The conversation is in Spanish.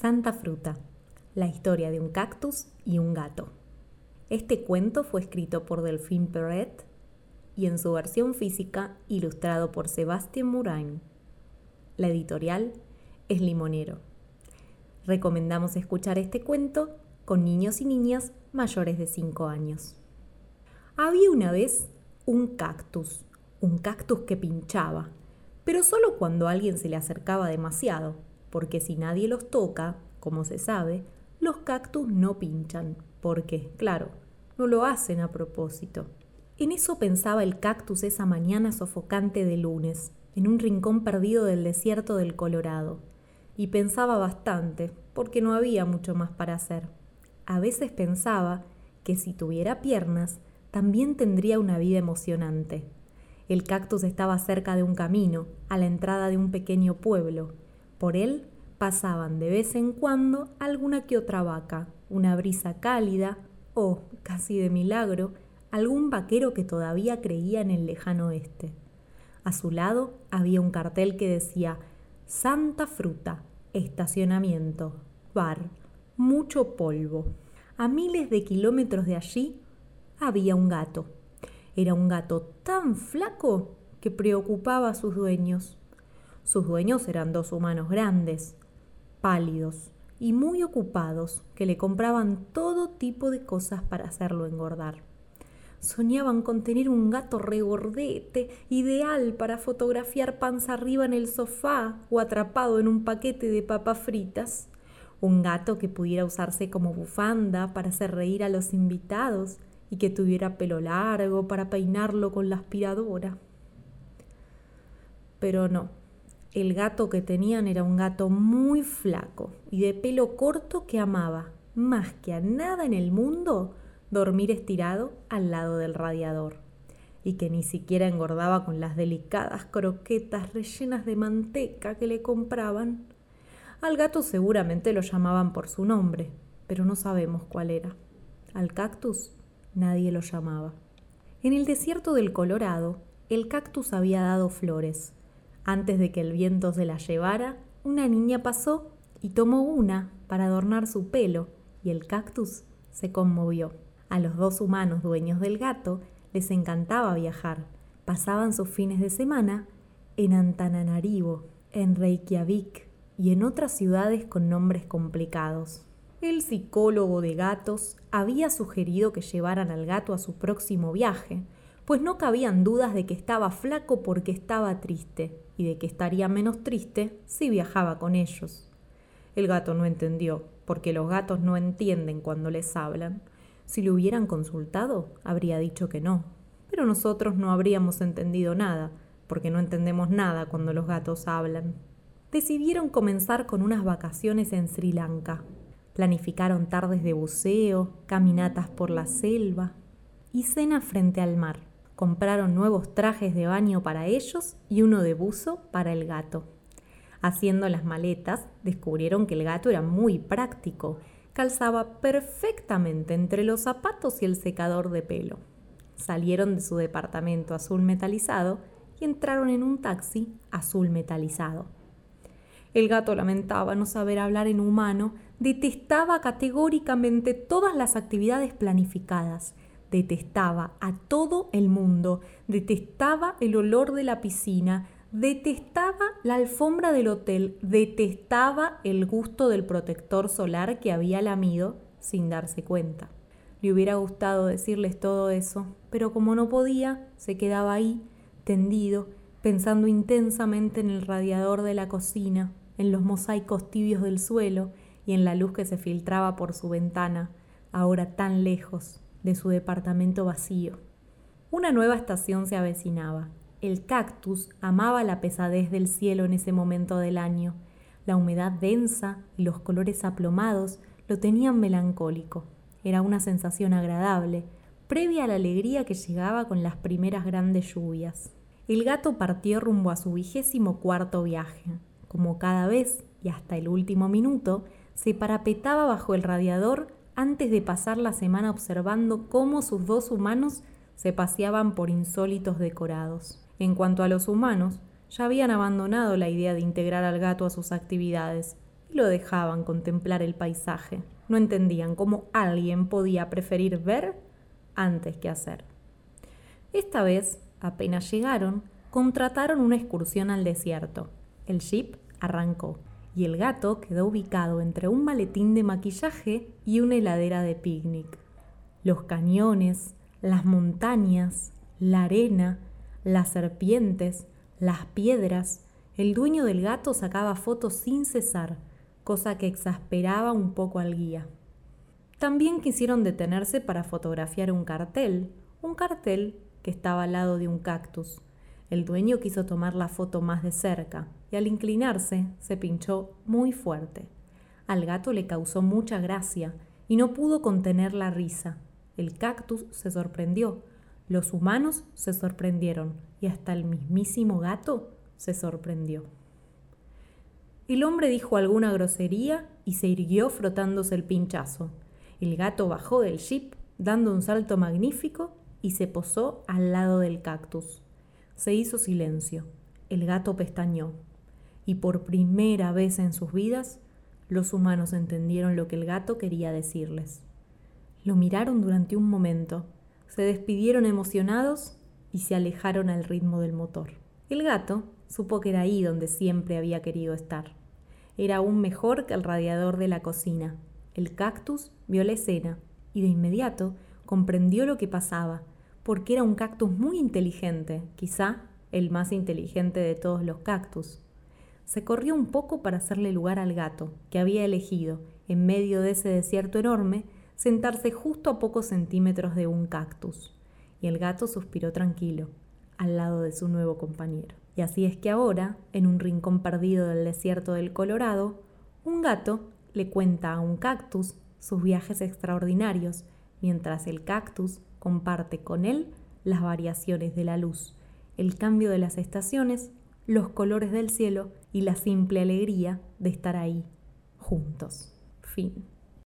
Santa Fruta, la historia de un cactus y un gato. Este cuento fue escrito por Delphine Perret y en su versión física ilustrado por Sebastián Murain. La editorial es Limonero. Recomendamos escuchar este cuento con niños y niñas mayores de 5 años. Había una vez un cactus, un cactus que pinchaba, pero solo cuando alguien se le acercaba demasiado, porque si nadie los toca, como se sabe, los cactus no pinchan, porque, claro, no lo hacen a propósito. En eso pensaba el cactus esa mañana sofocante de lunes, en un rincón perdido del desierto del Colorado. Y pensaba bastante, porque no había mucho más para hacer. A veces pensaba que si tuviera piernas, también tendría una vida emocionante. El cactus estaba cerca de un camino, a la entrada de un pequeño pueblo. Por él pasaban de vez en cuando alguna que otra vaca, una brisa cálida o, casi de milagro, algún vaquero que todavía creía en el lejano oeste. A su lado había un cartel que decía Santa Fruta, estacionamiento, bar, mucho polvo. A miles de kilómetros de allí había un gato. Era un gato tan flaco que preocupaba a sus dueños. Sus dueños eran dos humanos grandes, pálidos y muy ocupados que le compraban todo tipo de cosas para hacerlo engordar. Soñaban con tener un gato regordete, ideal para fotografiar panza arriba en el sofá o atrapado en un paquete de papas fritas. Un gato que pudiera usarse como bufanda para hacer reír a los invitados y que tuviera pelo largo para peinarlo con la aspiradora. Pero no, el gato que tenían era un gato muy flaco y de pelo corto que amaba, más que a nada en el mundo, dormir estirado al lado del radiador, y que ni siquiera engordaba con las delicadas croquetas rellenas de manteca que le compraban. Al gato seguramente lo llamaban por su nombre, pero no sabemos cuál era. Al cactus nadie lo llamaba. En el desierto del Colorado, el cactus había dado flores, antes de que el viento se la llevara, una niña pasó y tomó una para adornar su pelo, y el cactus se conmovió. A los dos humanos dueños del gato les encantaba viajar. Pasaban sus fines de semana en Antananarivo, en Reykjavik y en otras ciudades con nombres complicados. El psicólogo de gatos había sugerido que llevaran al gato a su próximo viaje, pues no cabían dudas de que estaba flaco porque estaba triste y de que estaría menos triste si viajaba con ellos. El gato no entendió, porque los gatos no entienden cuando les hablan. Si le hubieran consultado, habría dicho que no. Pero nosotros no habríamos entendido nada, porque no entendemos nada cuando los gatos hablan. Decidieron comenzar con unas vacaciones en Sri Lanka. Planificaron tardes de buceo, caminatas por la selva y cena frente al mar compraron nuevos trajes de baño para ellos y uno de buzo para el gato. Haciendo las maletas, descubrieron que el gato era muy práctico, calzaba perfectamente entre los zapatos y el secador de pelo. Salieron de su departamento azul metalizado y entraron en un taxi azul metalizado. El gato lamentaba no saber hablar en humano, detestaba categóricamente todas las actividades planificadas detestaba a todo el mundo, detestaba el olor de la piscina, detestaba la alfombra del hotel, detestaba el gusto del protector solar que había lamido sin darse cuenta. Le hubiera gustado decirles todo eso, pero como no podía, se quedaba ahí, tendido, pensando intensamente en el radiador de la cocina, en los mosaicos tibios del suelo y en la luz que se filtraba por su ventana, ahora tan lejos, de su departamento vacío. Una nueva estación se avecinaba. El cactus amaba la pesadez del cielo en ese momento del año. La humedad densa y los colores aplomados lo tenían melancólico. Era una sensación agradable, previa a la alegría que llegaba con las primeras grandes lluvias. El gato partió rumbo a su vigésimo cuarto viaje. Como cada vez y hasta el último minuto, se parapetaba bajo el radiador antes de pasar la semana observando cómo sus dos humanos se paseaban por insólitos decorados. En cuanto a los humanos, ya habían abandonado la idea de integrar al gato a sus actividades. y lo dejaban contemplar el paisaje. No entendían cómo alguien podía preferir ver antes que hacer. Esta vez, apenas llegaron, contrataron una excursión al desierto. El jeep arrancó y el gato quedó ubicado entre un maletín de maquillaje y una heladera de picnic. Los cañones, las montañas, la arena, las serpientes, las piedras, el dueño del gato sacaba fotos sin cesar, cosa que exasperaba un poco al guía. También quisieron detenerse para fotografiar un cartel, un cartel que estaba al lado de un cactus. El dueño quiso tomar la foto más de cerca y al inclinarse se pinchó muy fuerte. Al gato le causó mucha gracia y no pudo contener la risa. El cactus se sorprendió, los humanos se sorprendieron y hasta el mismísimo gato se sorprendió. El hombre dijo alguna grosería y se irguió frotándose el pinchazo. El gato bajó del jeep dando un salto magnífico y se posó al lado del cactus. Se hizo silencio. El gato pestañó. Y por primera vez en sus vidas, los humanos entendieron lo que el gato quería decirles. Lo miraron durante un momento, se despidieron emocionados y se alejaron al ritmo del motor. El gato supo que era ahí donde siempre había querido estar. Era aún mejor que el radiador de la cocina. El cactus vio la escena y de inmediato comprendió lo que pasaba porque era un cactus muy inteligente, quizá el más inteligente de todos los cactus. Se corrió un poco para hacerle lugar al gato, que había elegido, en medio de ese desierto enorme, sentarse justo a pocos centímetros de un cactus. Y el gato suspiró tranquilo, al lado de su nuevo compañero. Y así es que ahora, en un rincón perdido del desierto del Colorado, un gato le cuenta a un cactus sus viajes extraordinarios, mientras el cactus comparte con él las variaciones de la luz, el cambio de las estaciones, los colores del cielo y la simple alegría de estar ahí, juntos. Fin.